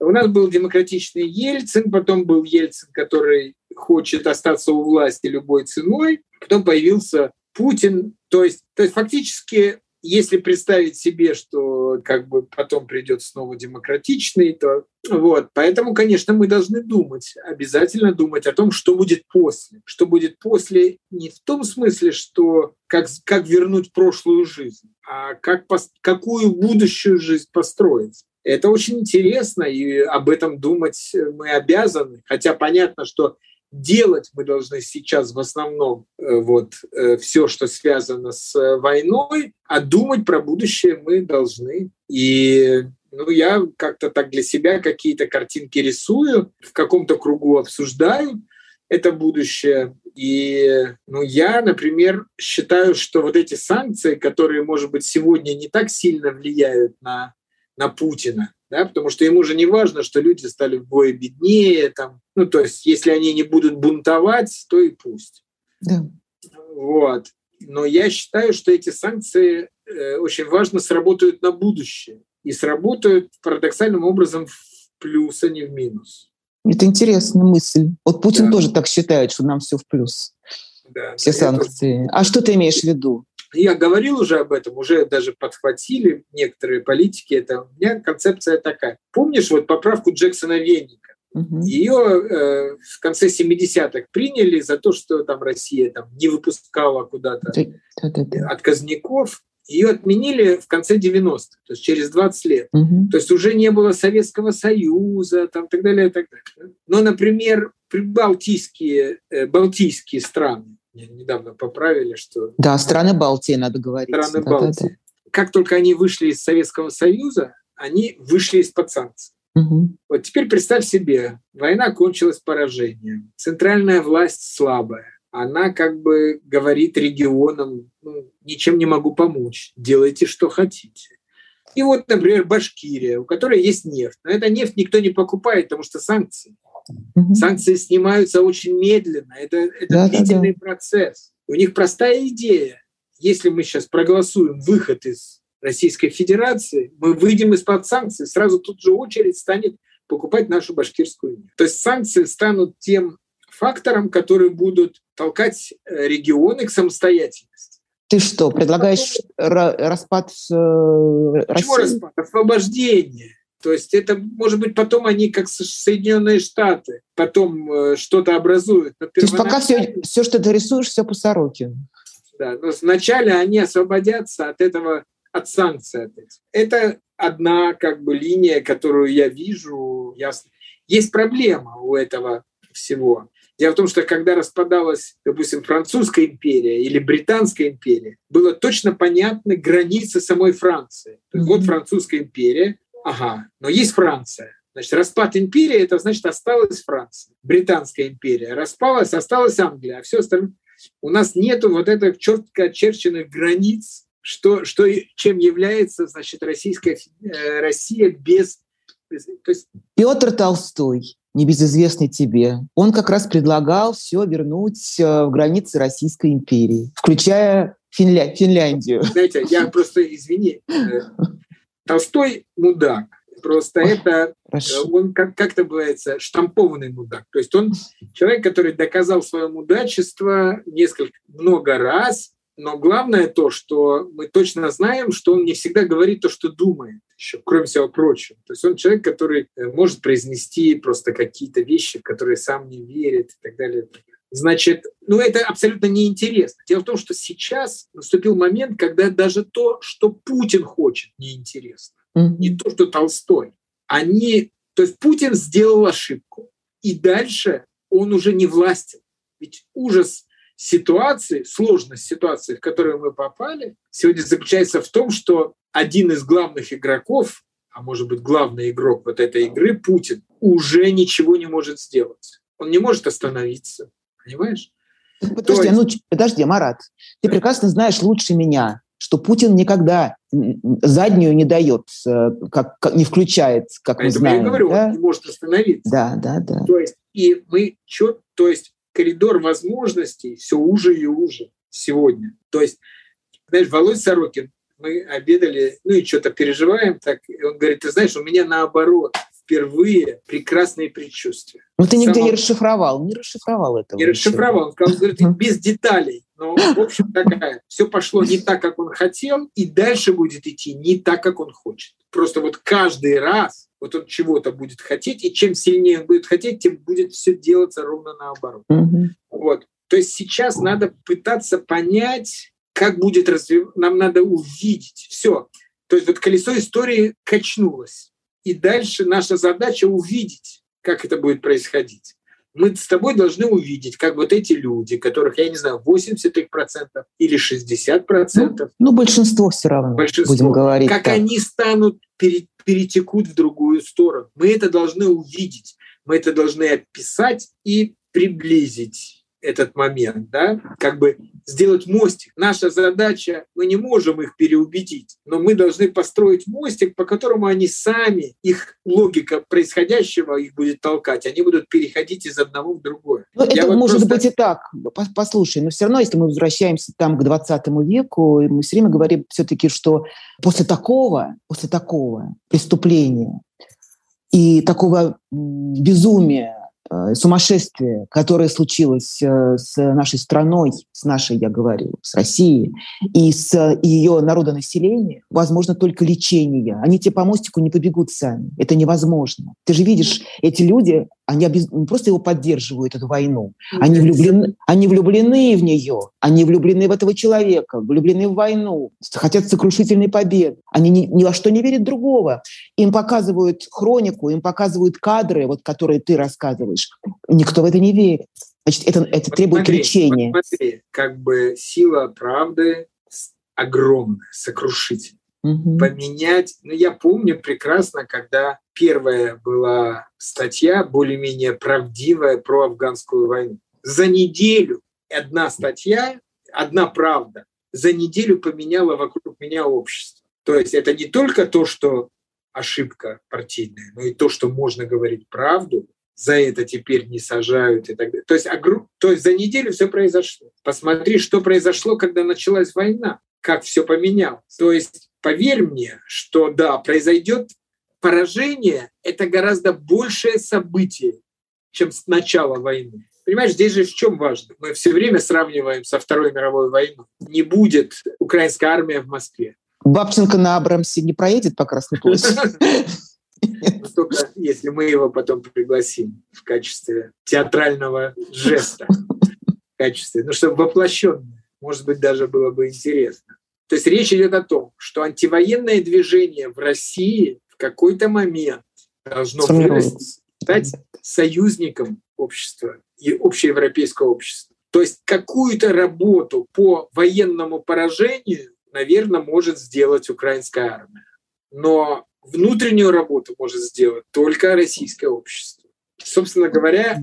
У нас был демократичный Ельцин, потом был Ельцин, который хочет остаться у власти любой ценой, потом появился Путин. То есть, то есть фактически если представить себе, что как бы потом придет снова демократичный, то вот. Поэтому, конечно, мы должны думать, обязательно думать о том, что будет после. Что будет после не в том смысле, что как, как вернуть прошлую жизнь, а как, какую будущую жизнь построить. Это очень интересно, и об этом думать мы обязаны. Хотя понятно, что делать мы должны сейчас в основном э, вот э, все, что связано с э, войной, а думать про будущее мы должны. И ну, я как-то так для себя какие-то картинки рисую, в каком-то кругу обсуждаю это будущее. И ну, я, например, считаю, что вот эти санкции, которые, может быть, сегодня не так сильно влияют на, на Путина, да, потому что ему же не важно, что люди стали вдвое беднее, там, ну, то есть, если они не будут бунтовать, то и пусть. Да. Вот. Но я считаю, что эти санкции э, очень важно сработают на будущее. И сработают парадоксальным образом в плюс, а не в минус. Это интересная мысль. Вот Путин да. тоже так считает, что нам все в плюс. Да, все санкции. Тоже... А что ты имеешь в виду? Я говорил уже об этом, уже даже подхватили некоторые политики. Это у меня концепция такая. Помнишь вот поправку Джексона Венника? Угу. Ее э, в конце 70-х приняли за то, что там Россия там, не выпускала куда-то да, да, да. отказников. Ее отменили в конце 90-х, то есть через 20 лет. Угу. То есть уже не было Советского Союза, там, так далее, так далее. Но, например, прибалтийские, э, балтийские страны, недавно поправили, что... Да, страны Балтии надо говорить. Страны да, Балтии. Да, да. Как только они вышли из Советского Союза, они вышли из-под санкций. Угу. Вот теперь представь себе, война кончилась поражением, центральная власть слабая, она как бы говорит регионам, ну, ничем не могу помочь, делайте, что хотите. И вот, например, Башкирия, у которой есть нефть. Но эта нефть никто не покупает, потому что санкции. Угу. Санкции снимаются очень медленно. Это, это да, длительный да, да. процесс. У них простая идея. Если мы сейчас проголосуем выход из Российской Федерации, мы выйдем из-под санкций, сразу тут же очередь станет покупать нашу башкирскую нефть. То есть санкции станут тем фактором, которые будут толкать э, регионы к самостоятельности. Ты что, предлагаешь распад э, России? Почему распад? Освобождение. То есть это, может быть, потом они, как Соединенные Штаты, потом э, что-то образуют. То есть пока все, все, что ты рисуешь, все по Сорокину. Да, но вначале они освободятся от этого, от санкций. От этих. Это одна как бы линия, которую я вижу ясно. Есть проблема у этого всего. Дело в том, что когда распадалась, допустим, Французская империя или Британская империя, было точно понятны границы самой Франции. Mm-hmm. Вот Французская империя, Ага, но есть Франция. Значит, распад империи – это значит, осталась Франция. Британская империя распалась, осталась Англия, а все остальное… У нас нету вот этих четко очерченных границ, что, что, чем является, значит, российская, э, Россия без… То есть... Петр Толстой, небезызвестный тебе, он как раз предлагал все вернуть э, в границы Российской империи, включая Финля... Финляндию. Знаете, я просто, извини, э, Толстой мудак. Просто это Хорошо. он как, как это называется штампованный мудак. То есть он человек, который доказал свое мудачество несколько много раз, но главное то, что мы точно знаем, что он не всегда говорит то, что думает, еще, кроме всего прочего. То есть он человек, который э, может произнести просто какие-то вещи, в которые сам не верит и так далее. Значит, ну это абсолютно неинтересно. Дело в том, что сейчас наступил момент, когда даже то, что Путин хочет, неинтересно. Mm-hmm. Не то, что Толстой. Они, то есть Путин сделал ошибку. И дальше он уже не властен. Ведь ужас ситуации, сложность ситуации, в которую мы попали, сегодня заключается в том, что один из главных игроков, а может быть главный игрок вот этой игры, Путин, уже ничего не может сделать. Он не может остановиться Понимаешь? Подожди, есть... ну, подожди, Марат, ты прекрасно знаешь лучше меня, что Путин никогда заднюю не дает, э, как, как не включает, как Поэтому мы знаем. Я говорю, да? он не может остановиться. Да, да, да. То есть, и мы, чё, то есть коридор возможностей все уже и уже сегодня. То есть, знаешь, Володь Сорокин, мы обедали, ну и что-то переживаем, так, и он говорит, ты знаешь, у меня наоборот впервые прекрасные предчувствия. Но ты нигде Само... не расшифровал, не расшифровал этого. Не расшифровал, он сказал, говорит, без деталей. Но, в общем, такая, все пошло не так, как он хотел, и дальше будет идти не так, как он хочет. Просто вот каждый раз вот он чего-то будет хотеть, и чем сильнее он будет хотеть, тем будет все делаться ровно наоборот. Вот. То есть сейчас надо пытаться понять, как будет развиваться, нам надо увидеть все. То есть вот колесо истории качнулось. И дальше наша задача увидеть, как это будет происходить. Мы с тобой должны увидеть, как вот эти люди, которых, я не знаю, 80% или 60%. Ну, ну большинство все равно, большинство, будем говорить. Как так. они станут, перетекут в другую сторону. Мы это должны увидеть, мы это должны описать и приблизить этот момент, да, как бы сделать мостик. Наша задача, мы не можем их переубедить, но мы должны построить мостик, по которому они сами, их логика происходящего их будет толкать, они будут переходить из одного в другое. Ну, это вот может просто... быть и так. Послушай, но все равно, если мы возвращаемся там к 20 веку, мы все время говорим все-таки, что после такого, после такого преступления и такого безумия сумасшествие, которое случилось э, с нашей страной, с нашей, я говорю, с Россией, и с ее народонаселением, возможно только лечение. Они тебе по мостику не побегут сами. Это невозможно. Ты же видишь, эти люди, они не просто его поддерживают, эту войну. Они влюблены, они влюблены в нее. Они влюблены в этого человека, влюблены в войну, хотят сокрушительной победы. Они ни, ни во что не верят другого. Им показывают хронику, им показывают кадры, вот, которые ты рассказываешь. Никто в это не верит. Значит, это, это требует смотри, лечения. Смотри, как бы сила правды огромная, сокрушительная угу. поменять. Ну, я помню прекрасно, когда первая была статья, более-менее правдивая, про афганскую войну. За неделю одна статья, одна правда, за неделю поменяла вокруг меня общество. То есть это не только то, что ошибка партийная, но и то, что можно говорить правду, за это теперь не сажают и так далее. То есть, то есть за неделю все произошло. Посмотри, что произошло, когда началась война, как все поменялось. То есть поверь мне, что да, произойдет поражение, это гораздо большее событие, чем с начала войны. Понимаешь, здесь же в чем важно? Мы все время сравниваем со Второй мировой войной. Не будет украинская армия в Москве. Бабченко на Абрамсе не проедет по Красной площади? Ну, только если мы его потом пригласим в качестве театрального жеста. В качестве, ну, чтобы воплощенное. Может быть, даже было бы интересно. То есть речь идет о том, что антивоенное движение в России в какой-то момент должно вырасти, стать союзником общества и общеевропейского общества. То есть какую-то работу по военному поражению, наверное, может сделать украинская армия. Но внутреннюю работу может сделать только российское общество. Собственно говоря,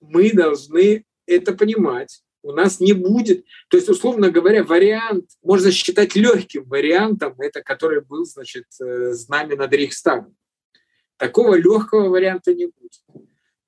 мы должны это понимать у нас не будет. То есть, условно говоря, вариант, можно считать легким вариантом, это который был, значит, э, знамя над Рейхстагом. Такого легкого варианта не будет.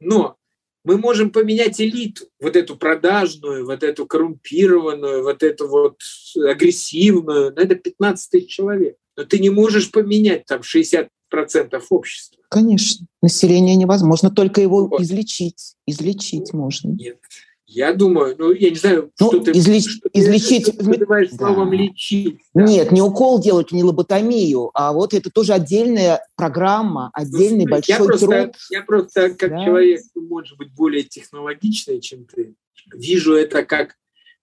Но мы можем поменять элиту, вот эту продажную, вот эту коррумпированную, вот эту вот агрессивную, на это 15 тысяч человек. Но ты не можешь поменять там 60 процентов общества. Конечно. Население невозможно, только его вот. излечить. Излечить можно. Нет. Я думаю, ну, я не знаю, ну, что ты, излеч, что излечить, ты называешь да. словом «лечить». Да. Нет, не укол делать, не лоботомию, а вот это тоже отдельная программа, отдельный ну, большой я просто, труд. Я просто как да. человек, может быть, более технологичный, чем ты, вижу это как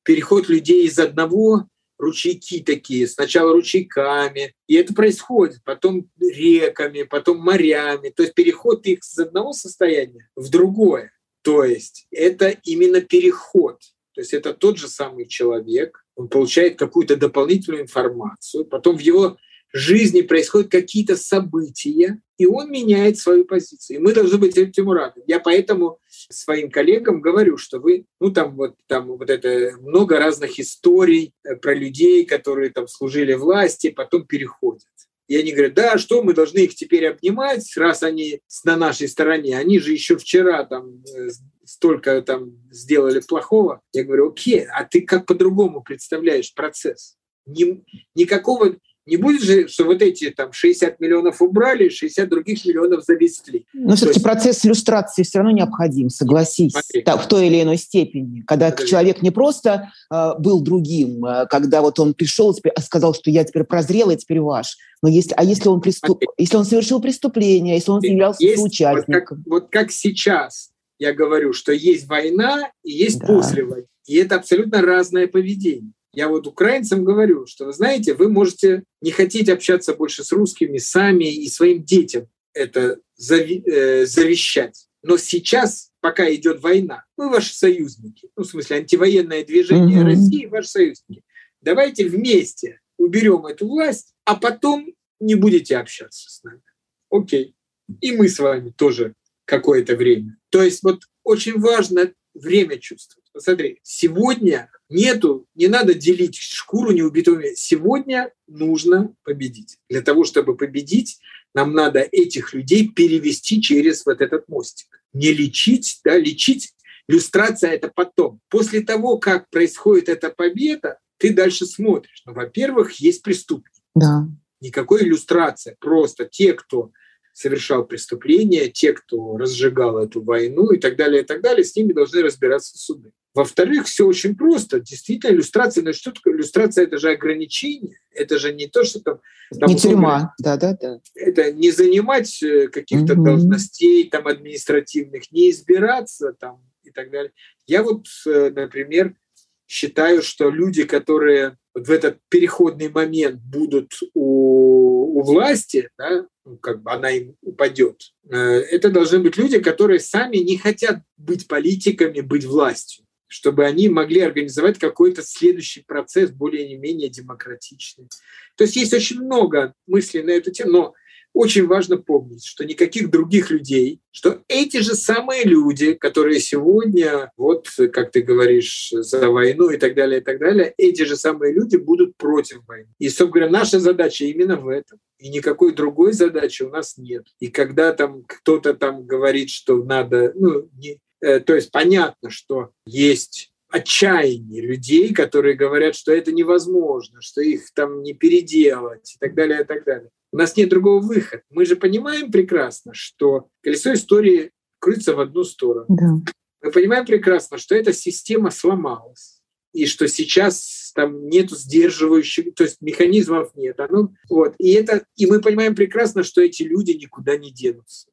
переход людей из одного ручейки такие, сначала ручейками, и это происходит, потом реками, потом морями, то есть переход их из одного состояния в другое. То есть это именно переход. То есть это тот же самый человек, он получает какую-то дополнительную информацию, потом в его жизни происходят какие-то события, и он меняет свою позицию. И мы должны быть этому рады. Я поэтому своим коллегам говорю, что вы, ну там вот, там вот это много разных историй э, про людей, которые там служили власти, потом переходят. И они говорят, да, что мы должны их теперь обнимать, раз они на нашей стороне. Они же еще вчера там э, столько там сделали плохого. Я говорю, окей, а ты как по-другому представляешь процесс? Ни, никакого, Не будет же, что вот эти там 60 миллионов убрали, 60 других миллионов завезли. Но все-таки есть... процесс иллюстрации все равно необходим, согласись, так, в той или иной степени. Когда Смотри. человек не просто э, был другим, э, когда вот он пришел и сказал, что я теперь прозрел, и теперь ваш. Но если, а если он, преступ, если он совершил преступление, если он являлся есть, соучастником? Вот как, вот как сейчас я говорю, что есть война и есть да. после войны. И это абсолютно разное поведение. Я вот украинцам говорю, что, вы знаете, вы можете не хотеть общаться больше с русскими сами и своим детям это э, завещать. Но сейчас, пока идет война, мы ваши союзники. Ну, в смысле, антивоенное движение mm-hmm. России ваши союзники. Давайте вместе уберем эту власть, а потом не будете общаться с нами. Окей. И мы с вами тоже какое-то время. То есть вот очень важно время чувствовать. Посмотри, сегодня нету, не надо делить шкуру неубитого. Сегодня нужно победить. Для того, чтобы победить, нам надо этих людей перевести через вот этот мостик. Не лечить, да, лечить, иллюстрация это потом. После того, как происходит эта победа, ты дальше смотришь. Ну, во-первых, есть преступники. Да. Никакой иллюстрации. Просто те, кто совершал преступления, те, кто разжигал эту войну и так далее, и так далее, с ними должны разбираться суды. Во-вторых, все очень просто. Действительно, иллюстрация, но что такое иллюстрация? Это же ограничение. Это же не то, что там... там не тюрьма, да-да-да. Это не занимать э, каких-то угу. должностей там административных, не избираться там и так далее. Я вот, э, например, считаю, что люди, которые вот в этот переходный момент будут у, у власти, да, ну, как бы она им упадет, э, это должны быть люди, которые сами не хотят быть политиками, быть властью чтобы они могли организовать какой-то следующий процесс более-менее демократичный. То есть есть очень много мыслей на эту тему, но очень важно помнить, что никаких других людей, что эти же самые люди, которые сегодня, вот как ты говоришь, за войну и так далее, и так далее, эти же самые люди будут против войны. И, собственно говоря, наша задача именно в этом. И никакой другой задачи у нас нет. И когда там кто-то там говорит, что надо, ну, не, то есть понятно, что есть отчаяние людей, которые говорят, что это невозможно, что их там не переделать и так далее, и так далее. У нас нет другого выхода. Мы же понимаем прекрасно, что колесо истории крутится в одну сторону. Да. Мы понимаем прекрасно, что эта система сломалась и что сейчас там нет сдерживающих, то есть механизмов нет. Оно, вот. и, это, и мы понимаем прекрасно, что эти люди никуда не денутся.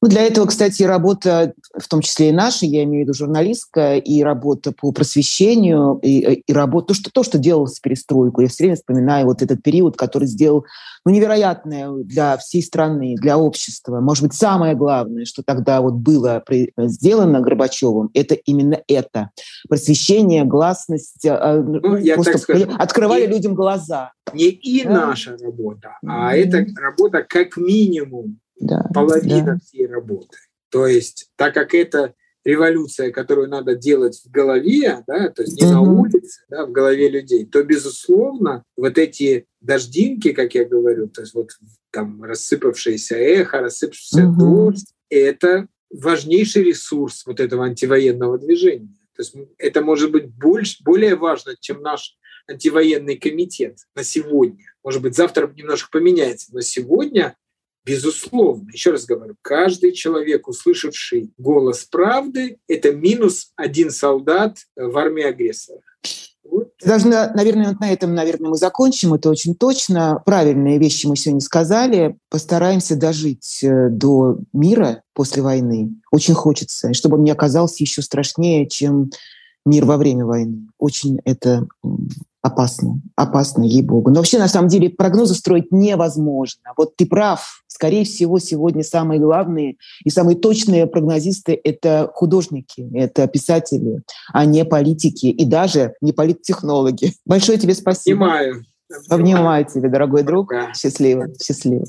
Ну, для этого, кстати, работа, в том числе и наша, я имею в виду журналистская, и работа по просвещению, и, и работа, то что, то, что делалось в перестройку. Я все время вспоминаю вот этот период, который сделал ну, невероятное для всей страны, для общества. Может быть, самое главное, что тогда вот было сделано Горбачевым, это именно это. Просвещение, гласность, а, ну, я так скажу, открывали и, людям глаза. Не и да? наша работа, а mm-hmm. это работа как минимум да, половина да. всей работы. То есть, так как это революция, которую надо делать в голове, да, то есть не угу. на улице, да, в голове людей, то, безусловно, вот эти дождинки, как я говорю, то есть вот там рассыпавшееся эхо, рассыпавшийся угу. дождь, это важнейший ресурс вот этого антивоенного движения. То есть это может быть больше, более важно, чем наш антивоенный комитет на сегодня. Может быть, завтра немножко поменяется, но сегодня Безусловно, еще раз говорю, каждый человек, услышавший голос правды, это минус один солдат в армии агрессора. Вот. Должна, наверное, вот на этом, наверное, мы закончим. Это очень точно. Правильные вещи мы сегодня сказали. Постараемся дожить э, до мира после войны. Очень хочется, чтобы он не оказался еще страшнее, чем мир во время войны. Очень это опасно, опасно, ей-богу. Но вообще, на самом деле, прогнозы строить невозможно. Вот ты прав. Скорее всего, сегодня самые главные и самые точные прогнозисты — это художники, это писатели, а не политики и даже не политтехнологи. [LAUGHS] Большое тебе спасибо. Обнимаю. Обнимаю тебя, дорогой друг. Счастливо, счастливо.